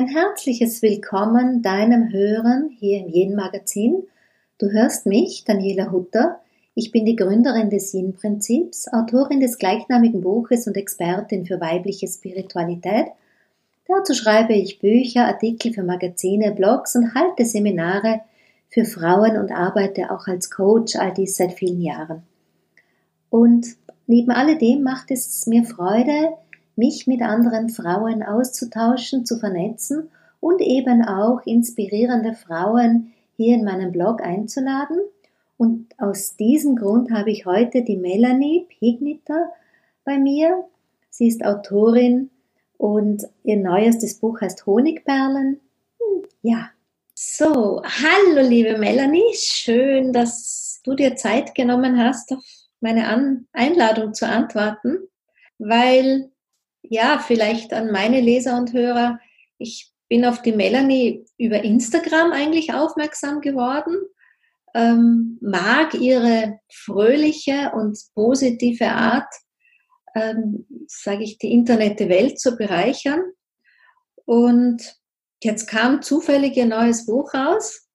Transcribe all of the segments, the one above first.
Ein herzliches Willkommen deinem Hören hier im Yin Magazin. Du hörst mich, Daniela Hutter. Ich bin die Gründerin des Yin Prinzips, Autorin des gleichnamigen Buches und Expertin für weibliche Spiritualität. Dazu schreibe ich Bücher, Artikel für Magazine, Blogs und halte Seminare für Frauen und arbeite auch als Coach, all dies seit vielen Jahren. Und neben alledem macht es mir Freude, mich mit anderen Frauen auszutauschen, zu vernetzen und eben auch inspirierende Frauen hier in meinem Blog einzuladen. Und aus diesem Grund habe ich heute die Melanie Pigniter bei mir. Sie ist Autorin und ihr neuestes Buch heißt Honigperlen. Hm, ja. So, hallo liebe Melanie, schön, dass du dir Zeit genommen hast, auf meine Einladung zu antworten, weil ja, vielleicht an meine Leser und Hörer. Ich bin auf die Melanie über Instagram eigentlich aufmerksam geworden, ähm, mag ihre fröhliche und positive Art, ähm, sage ich, die Internetwelt zu bereichern. Und jetzt kam zufällig ihr neues Buch raus.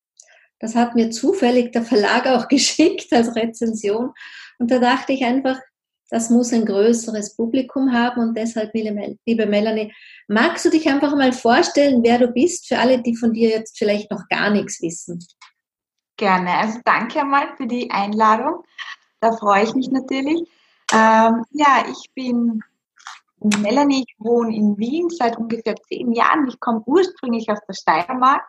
Das hat mir zufällig der Verlag auch geschickt als Rezension. Und da dachte ich einfach, das muss ein größeres Publikum haben und deshalb, liebe Melanie, magst du dich einfach mal vorstellen, wer du bist, für alle, die von dir jetzt vielleicht noch gar nichts wissen? Gerne. Also danke einmal für die Einladung. Da freue ich mich natürlich. Ähm, ja, ich bin Melanie, ich wohne in Wien seit ungefähr zehn Jahren. Ich komme ursprünglich aus der Steiermark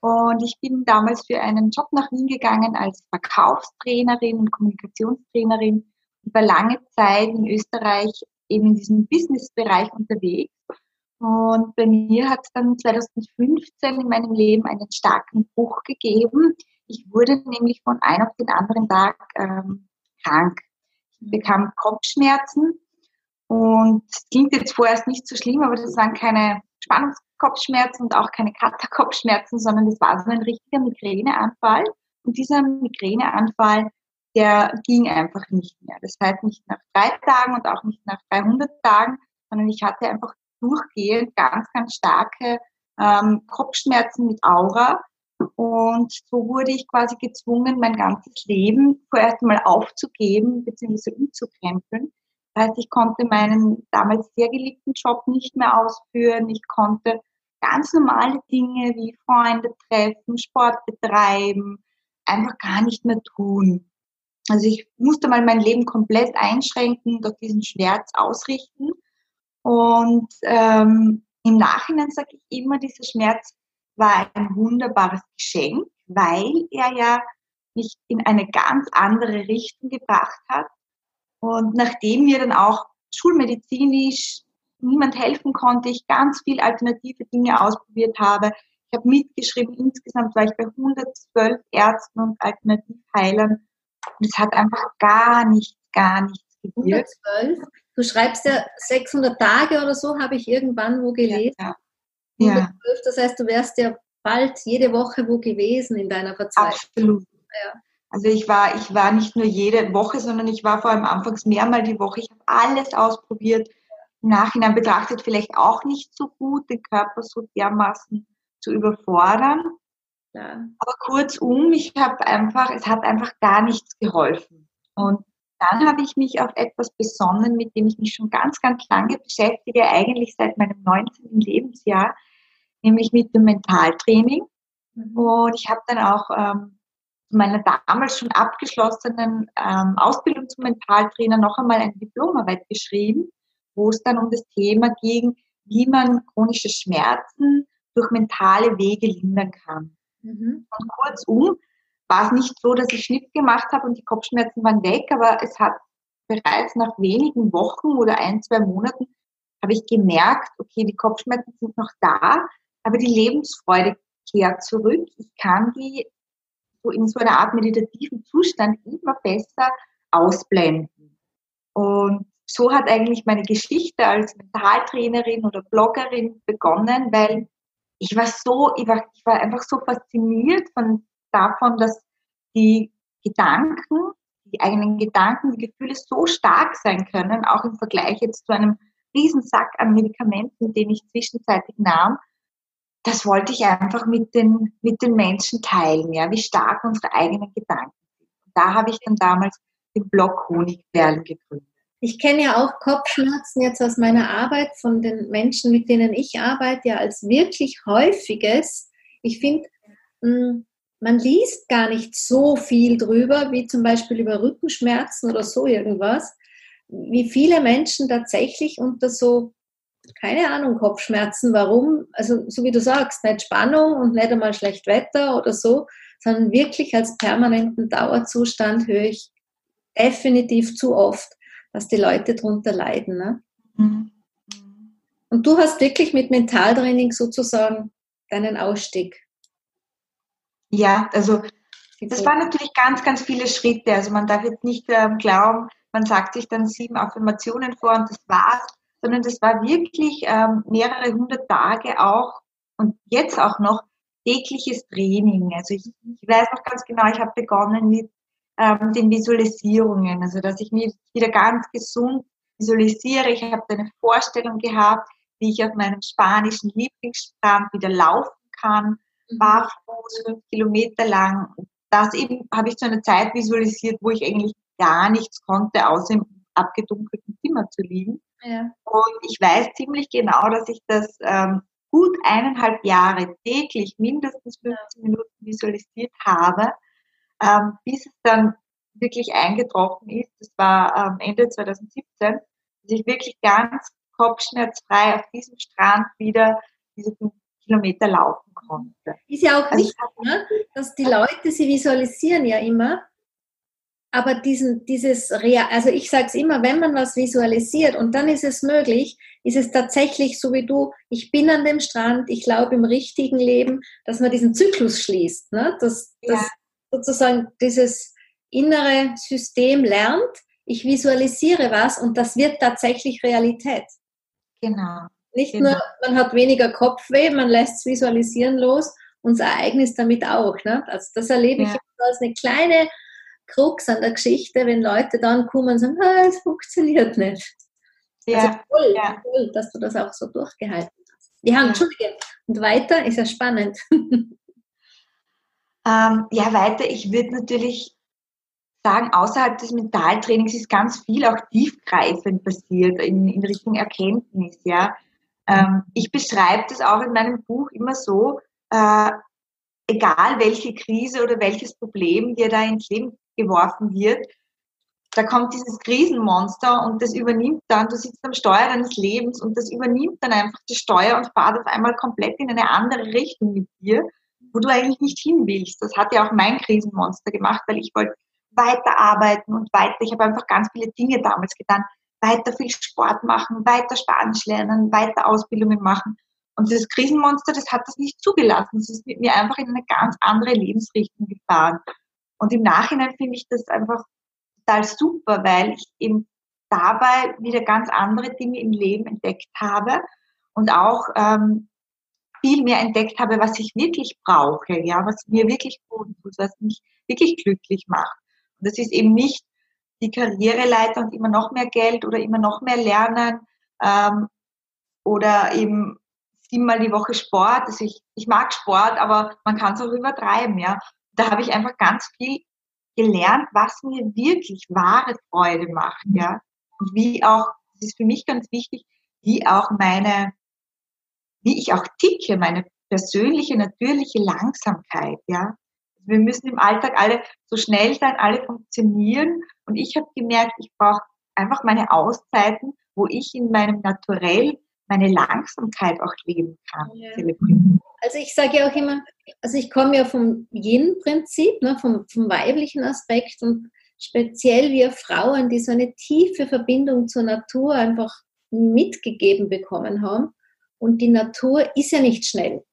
und ich bin damals für einen Job nach Wien gegangen als Verkaufstrainerin und Kommunikationstrainerin war lange Zeit in Österreich eben in diesem Business-Bereich unterwegs. Und bei mir hat es dann 2015 in meinem Leben einen starken Bruch gegeben. Ich wurde nämlich von einem auf den anderen Tag ähm, krank. Ich bekam Kopfschmerzen und es klingt jetzt vorerst nicht so schlimm, aber das waren keine Spannungskopfschmerzen und auch keine Katerkopfschmerzen, sondern das war so ein richtiger Migräneanfall. Und dieser Migräneanfall der ging einfach nicht mehr. Das heißt nicht nach drei Tagen und auch nicht nach 300 Tagen, sondern ich hatte einfach durchgehend ganz, ganz starke ähm, Kopfschmerzen mit Aura. Und so wurde ich quasi gezwungen, mein ganzes Leben vorerst mal aufzugeben bzw. umzukrempeln. Das heißt, ich konnte meinen damals sehr geliebten Job nicht mehr ausführen. Ich konnte ganz normale Dinge wie Freunde treffen, Sport betreiben, einfach gar nicht mehr tun. Also ich musste mal mein Leben komplett einschränken, durch diesen Schmerz ausrichten. Und ähm, im Nachhinein sage ich immer, dieser Schmerz war ein wunderbares Geschenk, weil er ja mich in eine ganz andere Richtung gebracht hat. Und nachdem mir dann auch schulmedizinisch niemand helfen konnte, ich ganz viel alternative Dinge ausprobiert habe. Ich habe mitgeschrieben, insgesamt war ich bei 112 Ärzten und Alternativheilern und es hat einfach gar nichts, gar nichts. 112? Du schreibst ja 600 Tage oder so, habe ich irgendwann wo gelesen. Ja, ja. 112, das heißt, du wärst ja bald jede Woche wo gewesen in deiner Verzweiflung. Absolut. Ja. Also ich war, ich war nicht nur jede Woche, sondern ich war vor allem anfangs mehrmal die Woche. Ich habe alles ausprobiert. Im Nachhinein betrachtet vielleicht auch nicht so gut, den Körper so dermaßen zu überfordern. Ja. Aber kurzum, ich habe einfach, es hat einfach gar nichts geholfen. Und dann habe ich mich auf etwas besonnen, mit dem ich mich schon ganz, ganz lange beschäftige, eigentlich seit meinem 19. Lebensjahr, nämlich mit dem Mentaltraining. Mhm. Und ich habe dann auch ähm, meiner damals schon abgeschlossenen ähm, Ausbildung zum Mentaltrainer noch einmal eine Diplomarbeit geschrieben, wo es dann um das Thema ging, wie man chronische Schmerzen durch mentale Wege lindern kann. Mhm. Und kurzum war es nicht so, dass ich Schnitt gemacht habe und die Kopfschmerzen waren weg, aber es hat bereits nach wenigen Wochen oder ein, zwei Monaten habe ich gemerkt, okay, die Kopfschmerzen sind noch da, aber die Lebensfreude kehrt zurück. Ich kann die so in so einer Art meditativen Zustand immer besser ausblenden. Und so hat eigentlich meine Geschichte als Mentaltrainerin oder Bloggerin begonnen, weil ich war so, ich war, ich war einfach so fasziniert von, davon, dass die Gedanken, die eigenen Gedanken, die Gefühle so stark sein können, auch im Vergleich jetzt zu einem Riesensack an Medikamenten, den ich zwischenzeitlich nahm. das wollte ich einfach mit den, mit den Menschen teilen, ja, wie stark unsere eigenen Gedanken sind. Da habe ich dann damals den Blog Honigperlen gegründet. Ich kenne ja auch Kopfschmerzen jetzt aus meiner Arbeit von den Menschen, mit denen ich arbeite, ja als wirklich häufiges. Ich finde, hm, man liest gar nicht so viel drüber, wie zum Beispiel über Rückenschmerzen oder so irgendwas, wie viele Menschen tatsächlich unter so, keine Ahnung, Kopfschmerzen, warum, also so wie du sagst, nicht Spannung und nicht einmal schlecht Wetter oder so, sondern wirklich als permanenten Dauerzustand höre ich definitiv zu oft dass die Leute darunter leiden. Ne? Mhm. Und du hast wirklich mit Mentaltraining sozusagen deinen Ausstieg. Ja, also das waren natürlich ganz, ganz viele Schritte. Also man darf jetzt nicht ähm, glauben, man sagt sich dann sieben Affirmationen vor und das war's, sondern das war wirklich ähm, mehrere hundert Tage auch und jetzt auch noch tägliches Training. Also ich, ich weiß noch ganz genau, ich habe begonnen mit ähm, den Visualisierungen, also dass ich mich wieder ganz gesund visualisiere. Ich habe eine Vorstellung gehabt, wie ich auf meinem spanischen Lieblingsstrand wieder laufen kann, mhm. barfuß, fünf Kilometer lang. Das eben habe ich zu einer Zeit visualisiert, wo ich eigentlich gar nichts konnte, außer im abgedunkelten Zimmer zu liegen. Ja. Und ich weiß ziemlich genau, dass ich das ähm, gut eineinhalb Jahre täglich mindestens 15 Minuten visualisiert habe ähm, bis es dann wirklich eingetroffen ist, das war ähm, Ende 2017, dass ich wirklich ganz kopfschmerzfrei auf diesem Strand wieder diese fünf Kilometer laufen konnte. Ist ja auch also, wichtig, ne? dass die Leute, sie visualisieren ja immer, aber diesen, dieses, also ich sage es immer, wenn man was visualisiert und dann ist es möglich, ist es tatsächlich so wie du, ich bin an dem Strand, ich glaube im richtigen Leben, dass man diesen Zyklus schließt. Ne? Dass, ja. dass sozusagen dieses innere System lernt, ich visualisiere was und das wird tatsächlich Realität. Genau. Nicht genau. nur, man hat weniger Kopfweh, man lässt es visualisieren los und das Ereignis damit auch. Ne? Also das erlebe ja. ich als eine kleine Krux an der Geschichte, wenn Leute dann kommen und sagen, ah, es funktioniert nicht. Ja. Also toll, ja. toll, dass du das auch so durchgehalten hast. Ja, ja. Entschuldige. Und weiter ist ja spannend. Ähm, ja, weiter, ich würde natürlich sagen, außerhalb des Mentaltrainings ist ganz viel auch tiefgreifend passiert in, in Richtung Erkenntnis. Ja. Ähm, ich beschreibe das auch in meinem Buch immer so, äh, egal welche Krise oder welches Problem dir da ins Leben geworfen wird, da kommt dieses Krisenmonster und das übernimmt dann, du sitzt am Steuer deines Lebens und das übernimmt dann einfach die Steuer und fahrt auf einmal komplett in eine andere Richtung mit dir wo du eigentlich nicht hin willst. Das hat ja auch mein Krisenmonster gemacht, weil ich wollte weiterarbeiten und weiter. Ich habe einfach ganz viele Dinge damals getan. Weiter viel Sport machen, weiter Spanisch lernen, weiter Ausbildungen machen. Und dieses Krisenmonster, das hat das nicht zugelassen. Es ist mit mir einfach in eine ganz andere Lebensrichtung gefahren. Und im Nachhinein finde ich das einfach total super, weil ich eben dabei wieder ganz andere Dinge im Leben entdeckt habe und auch ähm, viel mehr entdeckt habe, was ich wirklich brauche, ja, was mir wirklich gut tut, was mich wirklich glücklich macht. Und das ist eben nicht die Karriereleiter und immer noch mehr Geld oder immer noch mehr Lernen ähm, oder eben siebenmal die Woche Sport. Also ich, ich mag Sport, aber man kann es auch übertreiben, ja. Da habe ich einfach ganz viel gelernt, was mir wirklich wahre Freude macht, ja. Und wie auch, das ist für mich ganz wichtig, wie auch meine wie ich auch ticke, meine persönliche, natürliche Langsamkeit, ja. Wir müssen im Alltag alle so schnell sein, alle funktionieren. Und ich habe gemerkt, ich brauche einfach meine Auszeiten, wo ich in meinem Naturell meine Langsamkeit auch leben kann. Ja. Also ich sage ja auch immer, also ich komme ja vom Yin-Prinzip, ne, vom, vom weiblichen Aspekt und speziell wir Frauen, die so eine tiefe Verbindung zur Natur einfach mitgegeben bekommen haben, und die Natur ist ja nicht schnell.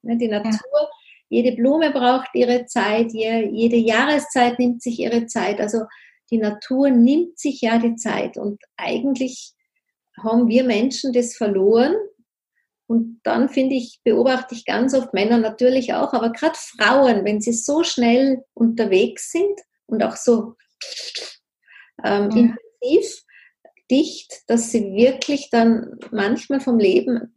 Ne, die Natur, jede Blume braucht ihre Zeit, jede Jahreszeit nimmt sich ihre Zeit. Also die Natur nimmt sich ja die Zeit. Und eigentlich haben wir Menschen das verloren. Und dann finde ich, beobachte ich ganz oft Männer natürlich auch, aber gerade Frauen, wenn sie so schnell unterwegs sind und auch so ähm, ja. intensiv, dicht, dass sie wirklich dann manchmal vom Leben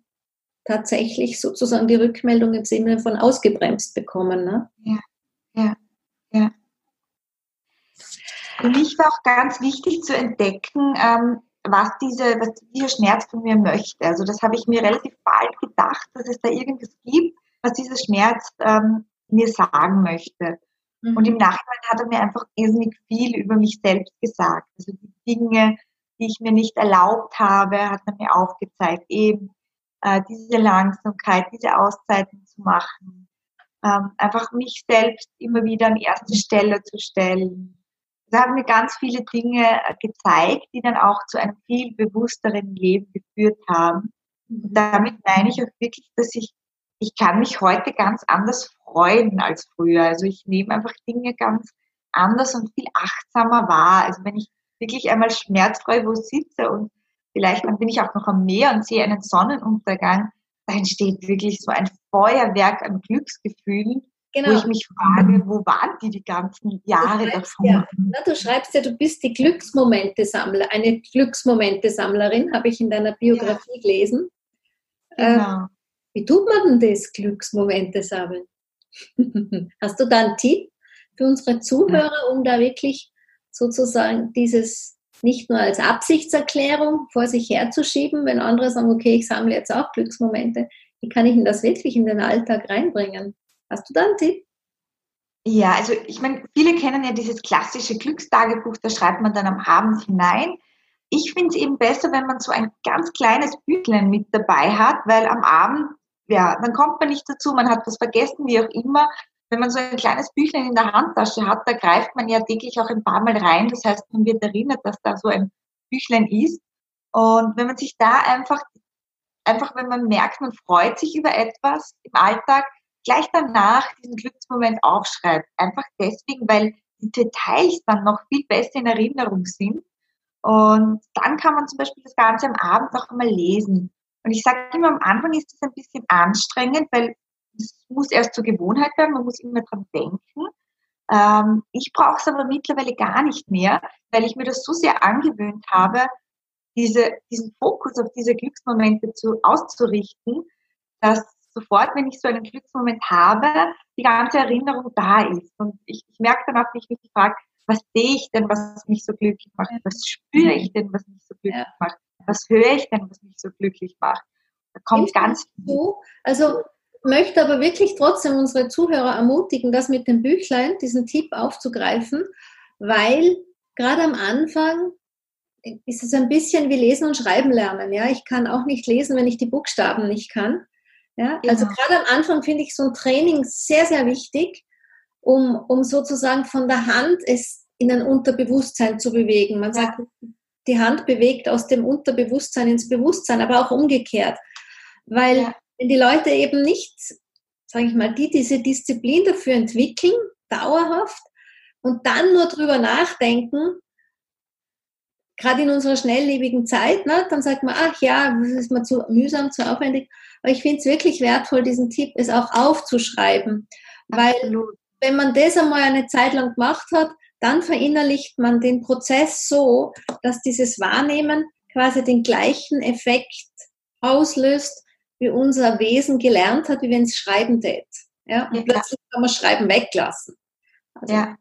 tatsächlich sozusagen die Rückmeldung im Sinne von ausgebremst bekommen. Ne? Ja, ja, ja. Für mich war auch ganz wichtig zu entdecken, ähm, was, diese, was dieser Schmerz von mir möchte. Also das habe ich mir relativ bald gedacht, dass es da irgendwas gibt, was dieser Schmerz ähm, mir sagen möchte. Mhm. Und im Nachhinein hat er mir einfach irrsinnig viel über mich selbst gesagt. Also die Dinge, die ich mir nicht erlaubt habe, hat er mir aufgezeigt. Eben äh, diese Langsamkeit, diese Auszeiten zu machen. Ähm, einfach mich selbst immer wieder an erste Stelle zu stellen. Da haben mir ganz viele Dinge gezeigt, die dann auch zu einem viel bewussteren Leben geführt haben. Und mhm. damit meine ich auch wirklich, dass ich, ich kann mich heute ganz anders freuen als früher. Also ich nehme einfach Dinge ganz anders und viel achtsamer wahr. Also wenn ich wirklich einmal schmerzfrei wo sitze und vielleicht dann bin ich auch noch am Meer und sehe einen Sonnenuntergang, da entsteht wirklich so ein Feuerwerk an Glücksgefühlen, genau. wo ich mich frage, wo waren die die ganzen Jahre davor? Ja, du schreibst ja, du bist die Glücksmomente-Sammler, eine Glücksmomente-Sammlerin, habe ich in deiner Biografie ja. gelesen. Äh, genau. Äh, wie tut man denn das, Glücksmomente sammeln? Hast du da einen Tipp für unsere Zuhörer, um da wirklich sozusagen dieses nicht nur als Absichtserklärung vor sich herzuschieben, wenn andere sagen, okay, ich sammle jetzt auch Glücksmomente. Wie kann ich denn das wirklich in den Alltag reinbringen? Hast du da einen Tipp? Ja, also ich meine, viele kennen ja dieses klassische Glückstagebuch, da schreibt man dann am Abend hinein. Ich finde es eben besser, wenn man so ein ganz kleines Büchlein mit dabei hat, weil am Abend, ja, dann kommt man nicht dazu, man hat was vergessen, wie auch immer wenn man so ein kleines Büchlein in der Handtasche hat, da greift man ja täglich auch ein paar Mal rein. Das heißt, man wird erinnert, dass da so ein Büchlein ist. Und wenn man sich da einfach, einfach wenn man merkt, man freut sich über etwas im Alltag, gleich danach diesen Glücksmoment aufschreibt. Einfach deswegen, weil die Details dann noch viel besser in Erinnerung sind. Und dann kann man zum Beispiel das Ganze am Abend noch einmal lesen. Und ich sage immer, am Anfang ist es ein bisschen anstrengend, weil es muss erst zur Gewohnheit werden, man muss immer dran denken. Ähm, ich brauche es aber mittlerweile gar nicht mehr, weil ich mir das so sehr angewöhnt habe, diese, diesen Fokus auf diese Glücksmomente zu, auszurichten, dass sofort, wenn ich so einen Glücksmoment habe, die ganze Erinnerung da ist. Und ich, ich merke dann auch, wie ich mich frage, was sehe ich denn, was mich so glücklich macht? Was spüre ich denn, was mich so glücklich macht? Was höre ich denn, was mich so glücklich macht? Da kommt ganz viel. Also möchte aber wirklich trotzdem unsere Zuhörer ermutigen, das mit dem Büchlein, diesen Tipp aufzugreifen, weil gerade am Anfang ist es ein bisschen wie Lesen und Schreiben lernen. Ja, ich kann auch nicht lesen, wenn ich die Buchstaben nicht kann. Ja, genau. also gerade am Anfang finde ich so ein Training sehr, sehr wichtig, um, um sozusagen von der Hand es in ein Unterbewusstsein zu bewegen. Man sagt, die Hand bewegt aus dem Unterbewusstsein ins Bewusstsein, aber auch umgekehrt. Weil ja wenn die Leute eben nicht, sage ich mal, die diese Disziplin dafür entwickeln, dauerhaft, und dann nur drüber nachdenken, gerade in unserer schnelllebigen Zeit, ne, dann sagt man, ach ja, das ist mir zu mühsam, zu aufwendig. Aber ich finde es wirklich wertvoll, diesen Tipp, es auch aufzuschreiben. Weil Absolut. wenn man das einmal eine Zeit lang gemacht hat, dann verinnerlicht man den Prozess so, dass dieses Wahrnehmen quasi den gleichen Effekt auslöst, wie unser Wesen gelernt hat, wie wenn es schreiben tät. Ja? Und ja, plötzlich kann man Schreiben weglassen. Also, ja.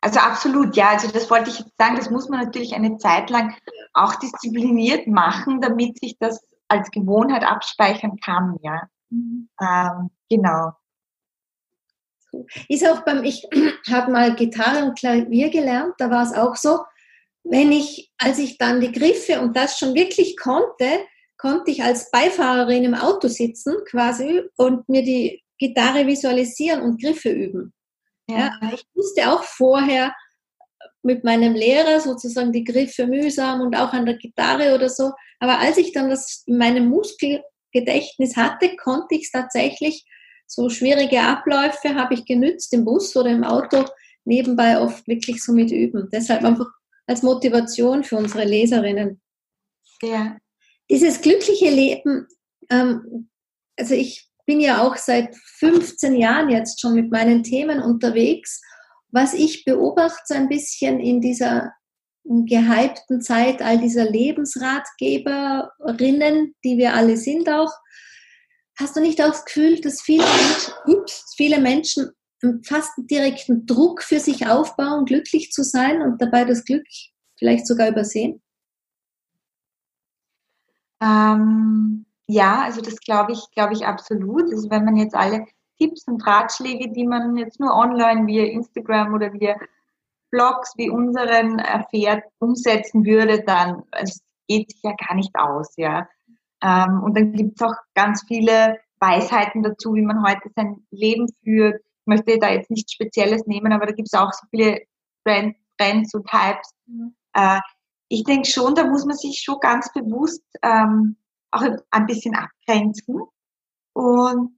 Also absolut, ja. Also das wollte ich jetzt sagen, das muss man natürlich eine Zeit lang auch diszipliniert machen, damit sich das als Gewohnheit abspeichern kann, ja. Mhm. Ähm, genau. Ist auch beim, ich habe mal Gitarre und Klavier gelernt, da war es auch so, wenn ich, als ich dann die Griffe und das schon wirklich konnte, konnte ich als Beifahrerin im Auto sitzen quasi und mir die Gitarre visualisieren und Griffe üben. Ja. ja. ich wusste auch vorher mit meinem Lehrer sozusagen die Griffe mühsam und auch an der Gitarre oder so. Aber als ich dann das in meinem Muskelgedächtnis hatte, konnte ich es tatsächlich, so schwierige Abläufe habe ich genützt im Bus oder im Auto, nebenbei oft wirklich so mit üben. Deshalb einfach als Motivation für unsere Leserinnen. Ja, dieses glückliche Leben, ähm, also ich bin ja auch seit 15 Jahren jetzt schon mit meinen Themen unterwegs. Was ich beobachte so ein bisschen in dieser gehypten Zeit all dieser Lebensratgeberinnen, die wir alle sind auch, hast du nicht auch das Gefühl, dass viele Menschen, ups, viele Menschen fast direkten Druck für sich aufbauen, glücklich zu sein und dabei das Glück vielleicht sogar übersehen? Ähm, ja, also das glaube ich, glaube ich absolut. Also wenn man jetzt alle Tipps und Ratschläge, die man jetzt nur online via Instagram oder via Blogs wie unseren erfährt, umsetzen würde, dann es geht sich ja gar nicht aus, ja. Ähm, und dann gibt es auch ganz viele Weisheiten dazu, wie man heute sein Leben führt. Ich möchte da jetzt nichts Spezielles nehmen, aber da gibt es auch so viele Trends und Hypes. Mhm. Äh, ich denke schon, da muss man sich schon ganz bewusst ähm, auch ein bisschen abgrenzen und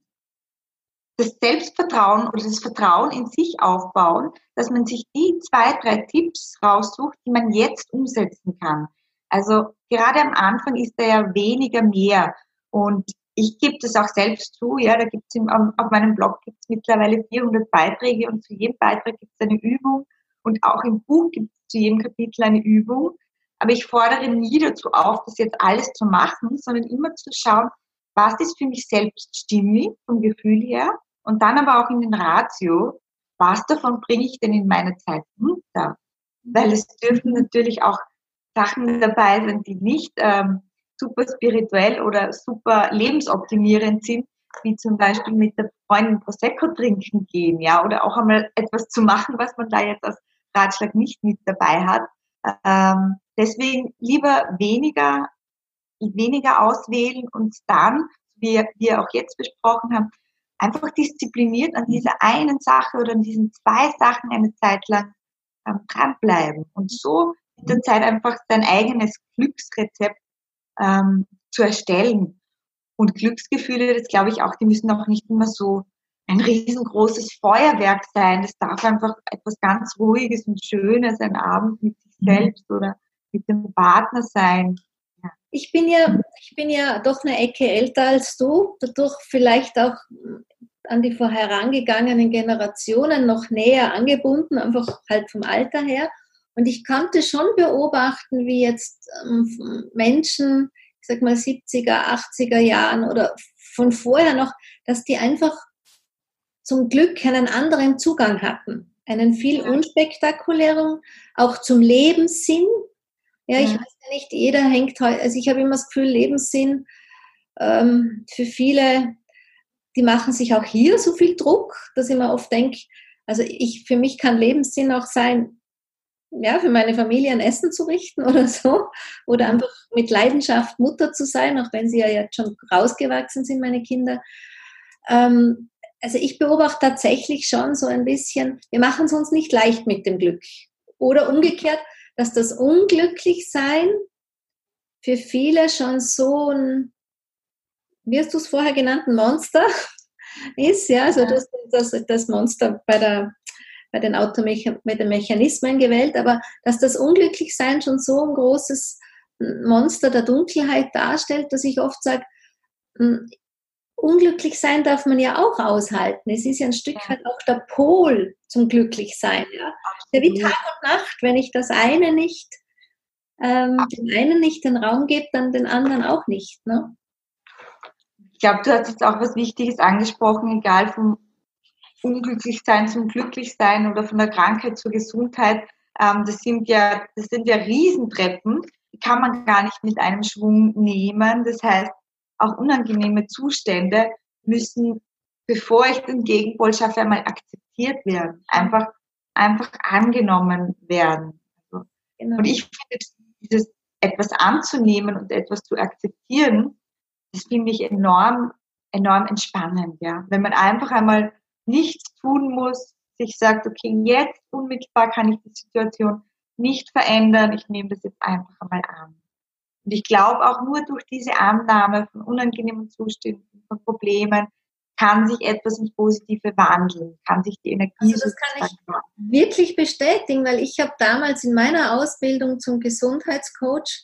das Selbstvertrauen oder das Vertrauen in sich aufbauen, dass man sich die zwei, drei Tipps raussucht, die man jetzt umsetzen kann. Also gerade am Anfang ist da ja weniger mehr. Und ich gebe das auch selbst zu, ja, da gibt es auf meinem Blog gibt es mittlerweile 400 Beiträge und zu jedem Beitrag gibt es eine Übung und auch im Buch gibt es zu jedem Kapitel eine Übung. Aber ich fordere nie dazu auf, das jetzt alles zu machen, sondern immer zu schauen, was ist für mich selbst stimmig vom Gefühl her und dann aber auch in den Ratio, was davon bringe ich denn in meine Zeit unter? Weil es dürfen natürlich auch Sachen dabei sein, die nicht ähm, super spirituell oder super lebensoptimierend sind, wie zum Beispiel mit der Freundin Prosecco trinken gehen, ja, oder auch einmal etwas zu machen, was man da jetzt als Ratschlag nicht mit dabei hat. Ähm, deswegen lieber weniger, weniger auswählen und dann, wie wir auch jetzt besprochen haben, einfach diszipliniert an dieser einen Sache oder an diesen zwei Sachen eine Zeit lang ähm, dranbleiben und so mit der Zeit einfach sein eigenes Glücksrezept ähm, zu erstellen. Und Glücksgefühle, das glaube ich auch, die müssen auch nicht immer so ein riesengroßes Feuerwerk sein. Das darf einfach etwas ganz Ruhiges und Schönes, ein Abend mit sich mhm. selbst oder mit dem Partner sein. Ja. Ich bin ja, ich bin ja doch eine Ecke älter als du, dadurch vielleicht auch an die vorherangegangenen Generationen noch näher angebunden, einfach halt vom Alter her. Und ich konnte schon beobachten, wie jetzt ähm, Menschen, ich sag mal 70er, 80er Jahren oder von vorher noch, dass die einfach zum Glück einen anderen Zugang hatten. Einen viel unspektakulären, auch zum Lebenssinn. Ja, ich ja. weiß ja nicht, jeder hängt heute, also ich habe immer das Gefühl, Lebenssinn ähm, für viele, die machen sich auch hier so viel Druck, dass ich mir oft denke, also ich, für mich kann Lebenssinn auch sein, ja, für meine Familie ein Essen zu richten oder so. Oder einfach mit Leidenschaft Mutter zu sein, auch wenn sie ja jetzt schon rausgewachsen sind, meine Kinder. Ähm, also ich beobachte tatsächlich schon so ein bisschen, wir machen es uns nicht leicht mit dem Glück. Oder umgekehrt, dass das Unglücklichsein für viele schon so ein, wie hast du es vorher genannt, ein Monster ist, ja, also das, das, das Monster bei der bei den Automechanismen gewählt, aber dass das Unglücklichsein schon so ein großes Monster der Dunkelheit darstellt, dass ich oft sage, hm, unglücklich sein darf man ja auch aushalten. Es ist ja ein Stück weit auch der Pol zum Glücklichsein. Ja? Der wie Tag und Nacht, wenn ich das eine nicht, ähm, dem einen nicht den Raum gebe, dann den anderen auch nicht. Ne? Ich glaube, du hast jetzt auch was Wichtiges angesprochen, egal vom unglücklich sein zum glücklich sein oder von der Krankheit zur Gesundheit. Ähm, das sind ja, das sind ja Riesentreppen, die kann man gar nicht mit einem Schwung nehmen. Das heißt, auch unangenehme Zustände müssen, bevor ich den Gegenpol schaffe, einmal akzeptiert werden, einfach, einfach angenommen werden. Also, genau. Und ich finde, dieses etwas anzunehmen und etwas zu akzeptieren, das finde ich enorm, enorm entspannend, ja. Wenn man einfach einmal nichts tun muss, sich sagt, okay, jetzt unmittelbar kann ich die Situation nicht verändern, ich nehme das jetzt einfach einmal an. Und ich glaube auch nur durch diese Annahme von unangenehmen Zuständen, von Problemen, kann sich etwas ins Positive wandeln, kann sich die Energie. Also das kann ich wirklich bestätigen, weil ich habe damals in meiner Ausbildung zum Gesundheitscoach,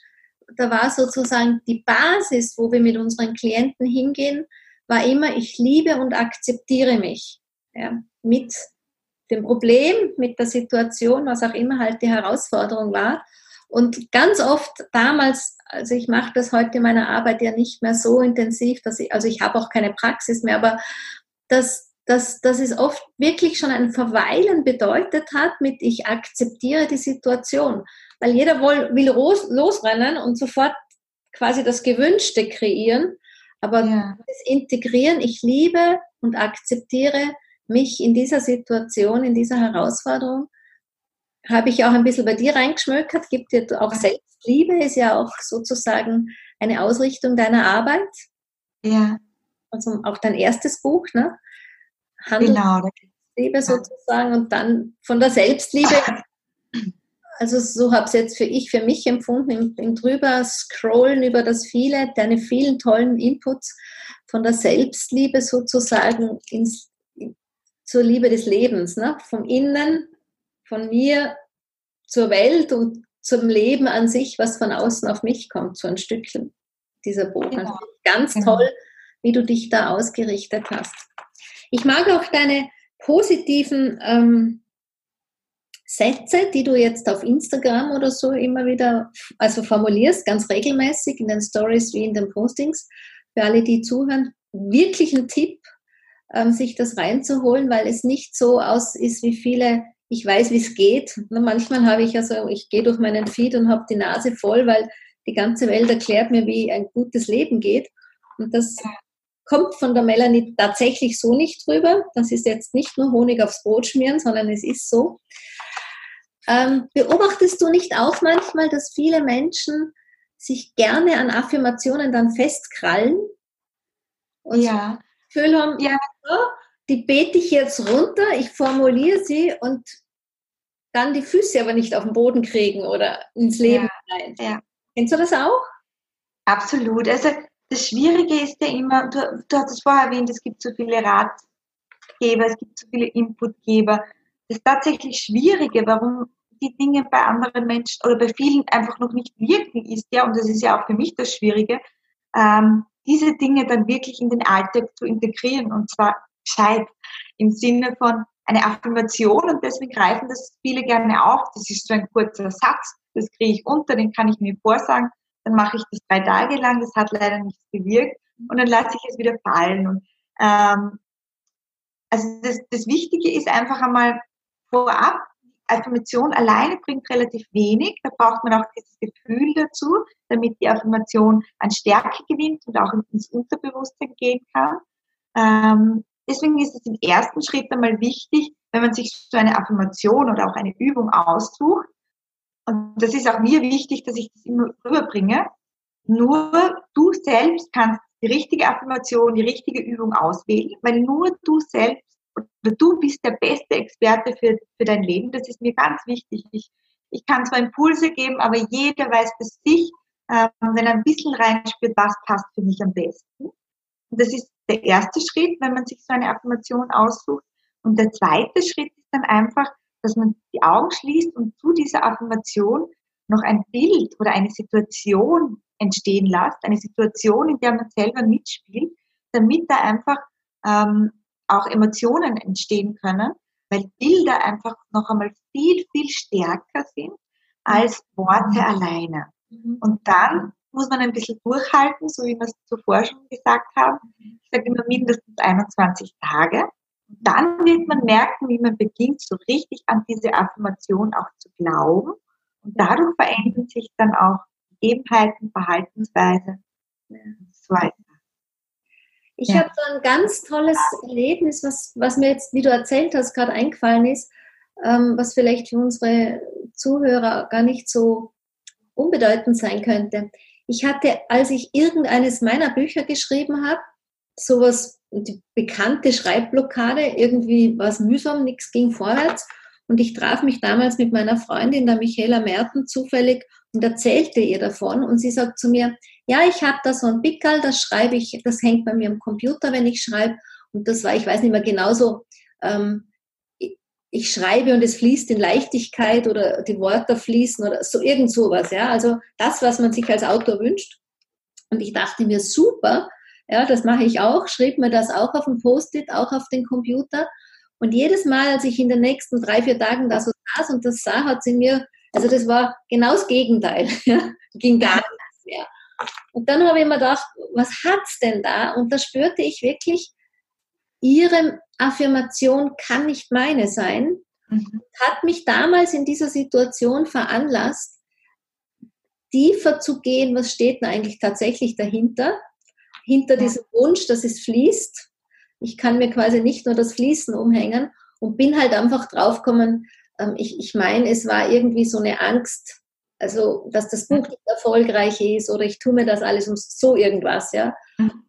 da war sozusagen die Basis, wo wir mit unseren Klienten hingehen, war immer, ich liebe und akzeptiere mich ja, mit dem Problem, mit der Situation, was auch immer halt die Herausforderung war. Und ganz oft damals, also ich mache das heute in meiner Arbeit ja nicht mehr so intensiv, dass ich, also ich habe auch keine Praxis mehr, aber dass, dass, dass es oft wirklich schon ein Verweilen bedeutet hat mit ich akzeptiere die Situation. Weil jeder will, will los, losrennen und sofort quasi das Gewünschte kreieren. Aber ja. das Integrieren, ich liebe und akzeptiere mich in dieser Situation, in dieser Herausforderung, habe ich auch ein bisschen bei dir reingeschmökert. Gibt dir auch Selbstliebe, ist ja auch sozusagen eine Ausrichtung deiner Arbeit. Ja. Also auch dein erstes Buch, ne? Handel genau. Liebe sozusagen und dann von der Selbstliebe. Also so habe ich es jetzt für ich, für mich empfunden, im, im drüber scrollen über das viele, deine vielen tollen Inputs von der Selbstliebe sozusagen ins, zur Liebe des Lebens, ne? vom Innen, von mir zur Welt und zum Leben an sich, was von außen auf mich kommt, so ein Stückchen dieser Bogen. Genau. Also ganz genau. toll, wie du dich da ausgerichtet hast. Ich mag auch deine positiven ähm, Sätze, die du jetzt auf Instagram oder so immer wieder also formulierst, ganz regelmäßig in den Stories wie in den Postings. Für alle, die zuhören, wirklich ein Tipp, ähm, sich das reinzuholen, weil es nicht so aus ist, wie viele, ich weiß, wie es geht. Manchmal habe ich also, ich gehe durch meinen Feed und habe die Nase voll, weil die ganze Welt erklärt mir, wie ein gutes Leben geht. Und das kommt von der Melanie tatsächlich so nicht drüber. Das ist jetzt nicht nur Honig aufs Brot schmieren, sondern es ist so. Ähm, beobachtest du nicht auch manchmal, dass viele Menschen sich gerne an Affirmationen dann festkrallen und ja. das Gefühl haben, ja. Die bete ich jetzt runter, ich formuliere sie und dann die Füße aber nicht auf den Boden kriegen oder ins Leben ja. rein. Ja. Kennst du das auch? Absolut. Also das Schwierige ist ja immer, du, du hast es vorher erwähnt, es gibt so viele Ratgeber, es gibt so viele Inputgeber. Das tatsächlich Schwierige, warum die Dinge bei anderen Menschen oder bei vielen einfach noch nicht wirken, ist ja, und das ist ja auch für mich das Schwierige, ähm, diese Dinge dann wirklich in den Alltag zu integrieren und zwar gescheit im Sinne von eine Affirmation und deswegen greifen das viele gerne auf. Das ist so ein kurzer Satz, das kriege ich unter, den kann ich mir vorsagen dann mache ich das drei Tage lang, das hat leider nichts bewirkt und dann lasse ich es wieder fallen. Und, ähm, also das, das Wichtige ist einfach einmal vorab, Affirmation alleine bringt relativ wenig, da braucht man auch dieses Gefühl dazu, damit die Affirmation an Stärke gewinnt und auch ins Unterbewusstsein gehen kann. Ähm, deswegen ist es im ersten Schritt einmal wichtig, wenn man sich so eine Affirmation oder auch eine Übung aussucht, und das ist auch mir wichtig, dass ich das immer rüberbringe. Nur du selbst kannst die richtige Affirmation, die richtige Übung auswählen, weil nur du selbst oder du bist der beste Experte für, für dein Leben. Das ist mir ganz wichtig. Ich, ich kann zwar Impulse geben, aber jeder weiß für sich, äh, wenn er ein bisschen reinspürt, was passt für mich am besten. Und das ist der erste Schritt, wenn man sich so eine Affirmation aussucht. Und der zweite Schritt ist dann einfach, dass man die Augen schließt und zu dieser Affirmation noch ein Bild oder eine Situation entstehen lässt, eine Situation, in der man selber mitspielt, damit da einfach ähm, auch Emotionen entstehen können, weil Bilder einfach noch einmal viel, viel stärker sind als Worte mhm. alleine. Und dann muss man ein bisschen durchhalten, so wie wir es zuvor schon gesagt haben. Ich sage immer mindestens 21 Tage dann wird man merken, wie man beginnt, so richtig an diese Affirmation auch zu glauben. Und dadurch verändern sich dann auch Gegebenheiten, Verhaltensweise und so weiter. Ich ja. habe so ein ganz tolles Erlebnis, was, was mir jetzt, wie du erzählt hast, gerade eingefallen ist, ähm, was vielleicht für unsere Zuhörer gar nicht so unbedeutend sein könnte. Ich hatte, als ich irgendeines meiner Bücher geschrieben habe, sowas die bekannte Schreibblockade, irgendwie war es mühsam, nichts ging vorwärts. Und ich traf mich damals mit meiner Freundin, der Michaela Merten, zufällig und erzählte ihr davon. Und sie sagt zu mir, ja, ich habe da so ein Pickel, das schreibe ich, das hängt bei mir am Computer, wenn ich schreibe. Und das war, ich weiß nicht mehr genauso, ähm, ich schreibe und es fließt in Leichtigkeit oder die Worte fließen oder so irgend sowas. Ja? Also das, was man sich als Autor wünscht. Und ich dachte mir, super, ja, das mache ich auch, schrieb mir das auch auf dem Post-it, auch auf den Computer. Und jedes Mal, als ich in den nächsten drei, vier Tagen da so saß und das sah, hat sie mir Also das war genau das Gegenteil. Ja? Ging gar nichts mehr. Und dann habe ich mir gedacht, was hat's denn da? Und da spürte ich wirklich, ihre Affirmation kann nicht meine sein. Mhm. Hat mich damals in dieser Situation veranlasst, tiefer zu gehen, was steht denn eigentlich tatsächlich dahinter? Hinter ja. diesem Wunsch, dass es fließt. Ich kann mir quasi nicht nur das Fließen umhängen und bin halt einfach draufgekommen, ähm, ich, ich meine, es war irgendwie so eine Angst, also dass das Buch nicht erfolgreich ist oder ich tue mir das alles um so irgendwas, ja. Mhm.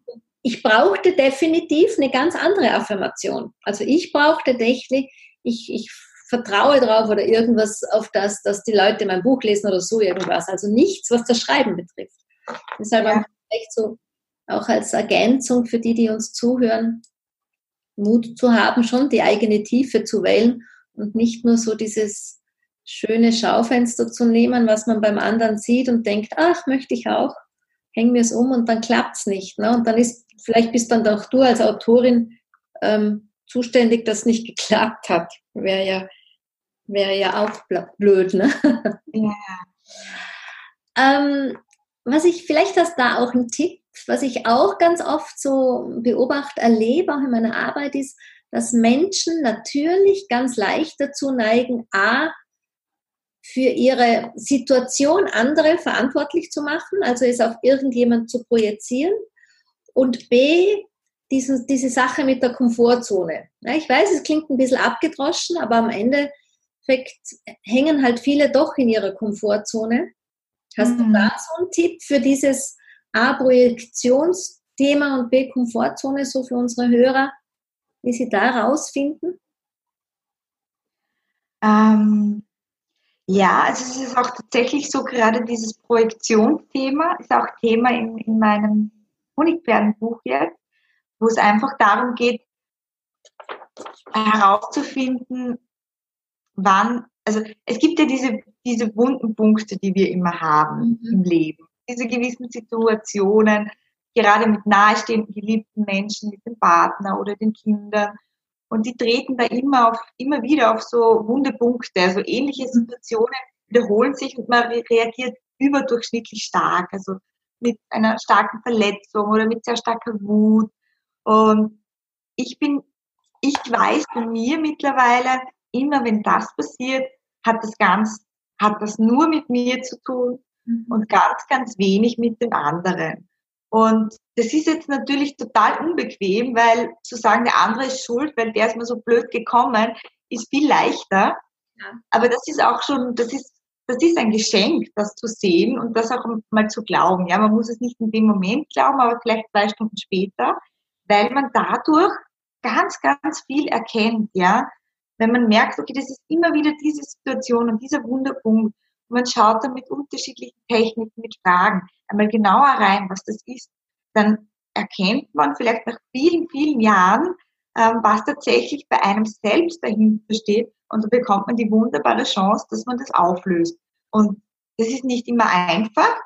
Ich brauchte definitiv eine ganz andere Affirmation. Also ich brauchte tatsächlich, ich, ich vertraue drauf oder irgendwas auf das, dass die Leute mein Buch lesen oder so irgendwas. Also nichts, was das Schreiben betrifft. Deshalb ja. vielleicht so auch als Ergänzung für die, die uns zuhören, Mut zu haben, schon die eigene Tiefe zu wählen und nicht nur so dieses schöne Schaufenster zu nehmen, was man beim anderen sieht und denkt, ach, möchte ich auch, häng mir es um und dann klappt es nicht. Ne? Und dann ist, vielleicht bist dann auch du als Autorin ähm, zuständig, dass es nicht geklappt hat. Wäre ja, wäre ja auch blöd. Ne? Ja. ähm, was ich, vielleicht hast du da auch einen Tipp, was ich auch ganz oft so beobachte, erlebe, auch in meiner Arbeit, ist, dass Menschen natürlich ganz leicht dazu neigen, a, für ihre Situation andere verantwortlich zu machen, also es auf irgendjemand zu projizieren und b, diese, diese Sache mit der Komfortzone. Ja, ich weiß, es klingt ein bisschen abgedroschen, aber am Ende hängen halt viele doch in ihrer Komfortzone. Hast mhm. du da so einen Tipp für dieses A, Projektionsthema und B, Komfortzone so für unsere Hörer, wie sie da rausfinden? Ähm, ja, also es ist auch tatsächlich so, gerade dieses Projektionsthema ist auch Thema in, in meinem Honigperlenbuch jetzt, wo es einfach darum geht, herauszufinden, wann, also es gibt ja diese, diese wunden Punkte, die wir immer haben mhm. im Leben, diese gewissen Situationen, gerade mit nahestehenden, geliebten Menschen, mit dem Partner oder den Kindern. Und die treten da immer auf, immer wieder auf so Wundepunkte. Also ähnliche Situationen wiederholen sich und man reagiert überdurchschnittlich stark. Also mit einer starken Verletzung oder mit sehr starker Wut. Und ich bin, ich weiß bei mir mittlerweile, immer wenn das passiert, hat das ganz, hat das nur mit mir zu tun mhm. und ganz, ganz wenig mit dem anderen. Und das ist jetzt natürlich total unbequem, weil zu sagen, der andere ist schuld, weil der ist mir so blöd gekommen, ist viel leichter. Ja. Aber das ist auch schon, das ist, das ist ein Geschenk, das zu sehen und das auch mal zu glauben. Ja, man muss es nicht in dem Moment glauben, aber vielleicht zwei Stunden später, weil man dadurch ganz, ganz viel erkennt, ja. Wenn man merkt, okay, das ist immer wieder diese Situation und dieser Wunderpunkt und man schaut dann mit unterschiedlichen Techniken, mit Fragen einmal genauer rein, was das ist, dann erkennt man vielleicht nach vielen, vielen Jahren, ähm, was tatsächlich bei einem selbst dahinter steht und dann bekommt man die wunderbare Chance, dass man das auflöst. Und das ist nicht immer einfach,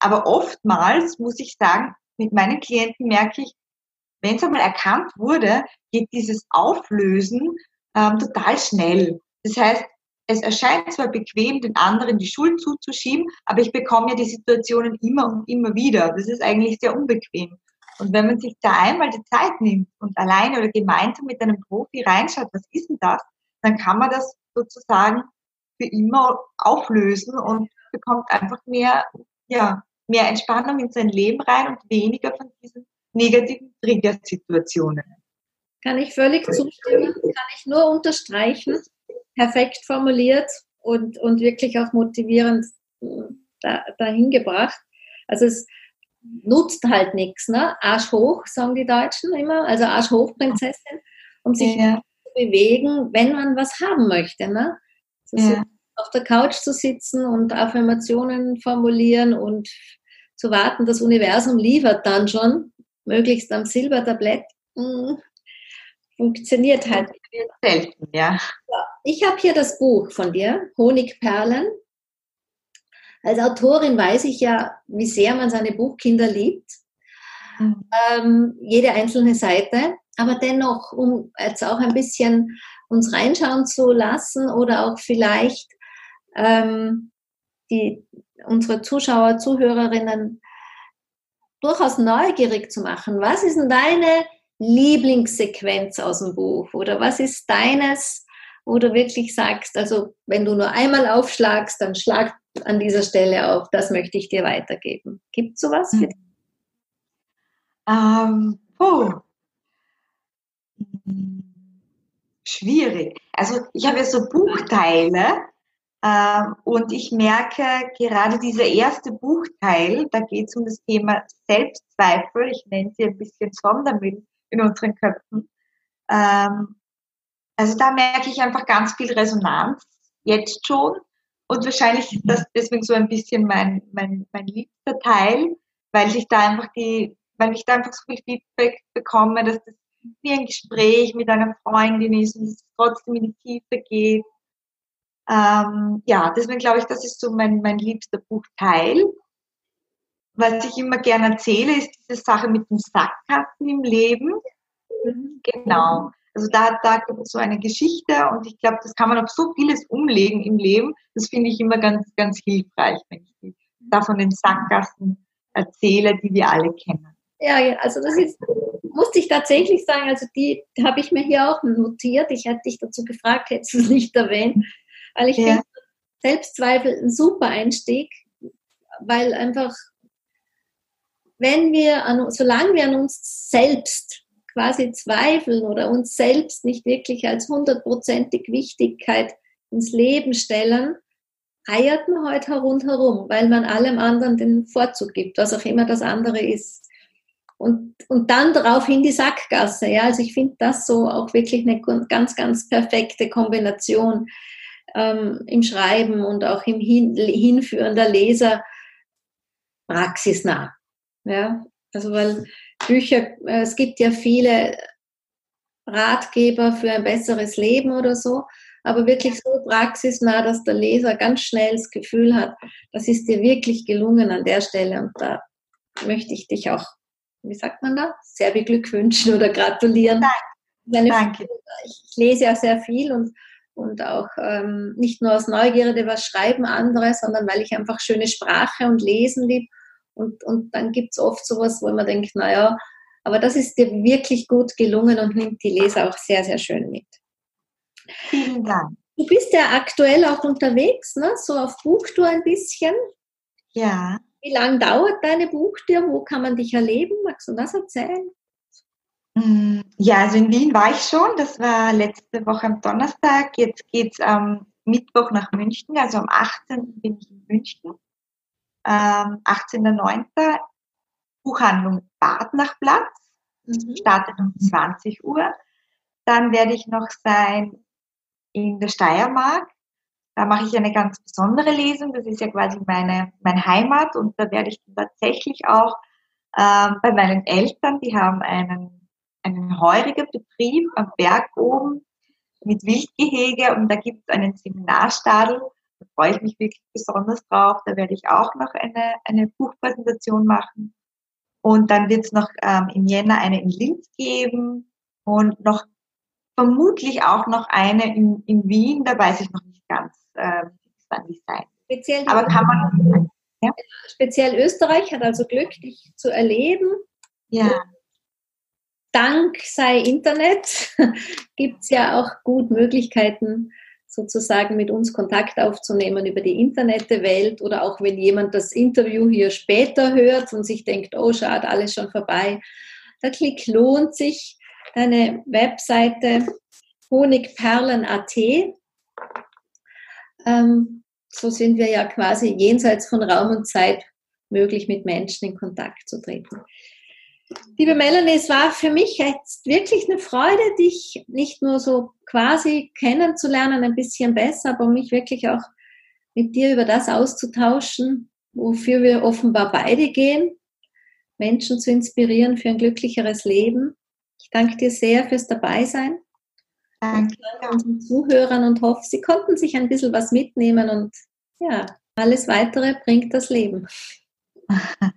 aber oftmals muss ich sagen, mit meinen Klienten merke ich, wenn es einmal erkannt wurde, geht dieses Auflösen ähm, total schnell. Das heißt, es erscheint zwar bequem, den anderen die Schuld zuzuschieben, aber ich bekomme ja die Situationen immer und immer wieder. Das ist eigentlich sehr unbequem. Und wenn man sich da einmal die Zeit nimmt und alleine oder gemeinsam mit einem Profi reinschaut, was ist denn das, dann kann man das sozusagen für immer auflösen und bekommt einfach mehr, ja, mehr Entspannung in sein Leben rein und weniger von diesen negativen Trigger-Situationen. Kann ich völlig zustimmen, kann ich nur unterstreichen perfekt formuliert und, und wirklich auch motivierend äh, da, dahin gebracht. Also es nutzt halt nichts, ne? Arsch hoch, sagen die Deutschen immer, also Arsch hoch, Prinzessin, um sich ja. zu bewegen, wenn man was haben möchte. Ne? Also ja. auf der Couch zu sitzen und Affirmationen formulieren und zu warten, das Universum liefert dann schon, möglichst am Silbertablett, hm, funktioniert halt. Selten, ja. Ich habe hier das Buch von dir, Honigperlen. Als Autorin weiß ich ja, wie sehr man seine Buchkinder liebt. Mhm. Ähm, jede einzelne Seite. Aber dennoch, um jetzt auch ein bisschen uns reinschauen zu lassen oder auch vielleicht ähm, die, unsere Zuschauer, Zuhörerinnen durchaus neugierig zu machen. Was ist denn deine Lieblingssequenz aus dem Buch? Oder was ist deines, wo du wirklich sagst, also wenn du nur einmal aufschlagst, dann schlag an dieser Stelle auf, das möchte ich dir weitergeben. Gibt es sowas für dich? Ähm, oh. Schwierig. Also ich habe ja so Buchteile ähm, und ich merke gerade dieser erste Buchteil, da geht es um das Thema Selbstzweifel. Ich nenne sie ein bisschen Sondermüll in unseren Köpfen. Ähm, also da merke ich einfach ganz viel Resonanz, jetzt schon. Und wahrscheinlich ist das deswegen so ein bisschen mein, mein, mein liebster Teil, weil ich da einfach die, weil ich da einfach so viel Feedback bekomme, dass das wie ein Gespräch mit einer Freundin ist und es trotzdem in die Tiefe geht. Ähm, ja, deswegen glaube ich, das ist so mein, mein liebster Buchteil. Was ich immer gerne erzähle, ist diese Sache mit dem Sackkasten im Leben. Genau. Also da, da gibt es so eine Geschichte und ich glaube, das kann man auf so vieles umlegen im Leben. Das finde ich immer ganz, ganz hilfreich, wenn ich da von den Sackgassen erzähle, die wir alle kennen. Ja, also das ist, musste ich tatsächlich sagen, also die habe ich mir hier auch notiert. Ich hätte dich dazu gefragt, hättest du es nicht erwähnt, weil ich ja. finde, Selbstzweifel ein super Einstieg, weil einfach, wenn wir an, solange wir an uns selbst quasi zweifeln oder uns selbst nicht wirklich als hundertprozentig Wichtigkeit ins Leben stellen, eiert man heute rundherum, weil man allem anderen den Vorzug gibt, was auch immer das andere ist. Und, und dann daraufhin die Sackgasse. Ja, also ich finde das so auch wirklich eine ganz, ganz perfekte Kombination ähm, im Schreiben und auch im Hin Hinführen Leser praxisnah. Ja, also weil Bücher, äh, es gibt ja viele Ratgeber für ein besseres Leben oder so, aber wirklich so praxisnah, dass der Leser ganz schnell das Gefühl hat, das ist dir wirklich gelungen an der Stelle und da möchte ich dich auch, wie sagt man da, sehr beglückwünschen oder gratulieren. Danke. Danke. Ich lese ja sehr viel und, und auch ähm, nicht nur aus Neugierde, was schreiben andere, sondern weil ich einfach schöne Sprache und Lesen liebe und, und dann gibt es oft sowas, wo man denkt, naja, aber das ist dir wirklich gut gelungen und nimmt die Leser auch sehr, sehr schön mit. Vielen Dank. Du bist ja aktuell auch unterwegs, ne? so auf Buchtour ein bisschen. Ja. Wie lange dauert deine Buchtour? Wo kann man dich erleben? Magst du das erzählen? Mm, ja, also in Wien war ich schon. Das war letzte Woche am Donnerstag. Jetzt geht es am Mittwoch nach München. Also am 18. bin ich in München ähm, 18.09. Buchhandlung Badnachplatz, mhm. startet um 20 Uhr. Dann werde ich noch sein in der Steiermark. Da mache ich eine ganz besondere Lesung. Das ist ja quasi meine, meine Heimat und da werde ich tatsächlich auch ähm, bei meinen Eltern, die haben einen, einen heurigen Betrieb am Berg oben mit Wildgehege und da gibt es einen Seminarstadel freue ich mich wirklich besonders drauf. Da werde ich auch noch eine, eine Buchpräsentation machen. Und dann wird es noch ähm, im Jänner eine in Linz geben und noch vermutlich auch noch eine in, in Wien. Da weiß ich noch nicht ganz, äh, wann die sein. Speziell Aber kann man. Ja? Speziell Österreich hat also Glück, dich zu erleben. Ja. Dank sei Internet gibt es ja auch gut Möglichkeiten, sozusagen mit uns Kontakt aufzunehmen über die Internetwelt oder auch wenn jemand das Interview hier später hört und sich denkt, oh schade, alles schon vorbei. Der Klick lohnt sich. Deine Webseite honigperlen.at. Ähm, so sind wir ja quasi jenseits von Raum und Zeit möglich, mit Menschen in Kontakt zu treten. Liebe Melanie, es war für mich jetzt wirklich eine Freude, dich nicht nur so quasi kennenzulernen, ein bisschen besser, aber mich wirklich auch mit dir über das auszutauschen, wofür wir offenbar beide gehen, Menschen zu inspirieren für ein glücklicheres Leben. Ich danke dir sehr fürs Dabeisein. Danke. danke unseren Zuhörern und hoffe, sie konnten sich ein bisschen was mitnehmen und ja, alles weitere bringt das Leben.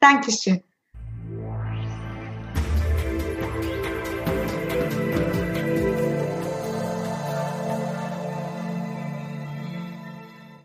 Dankeschön.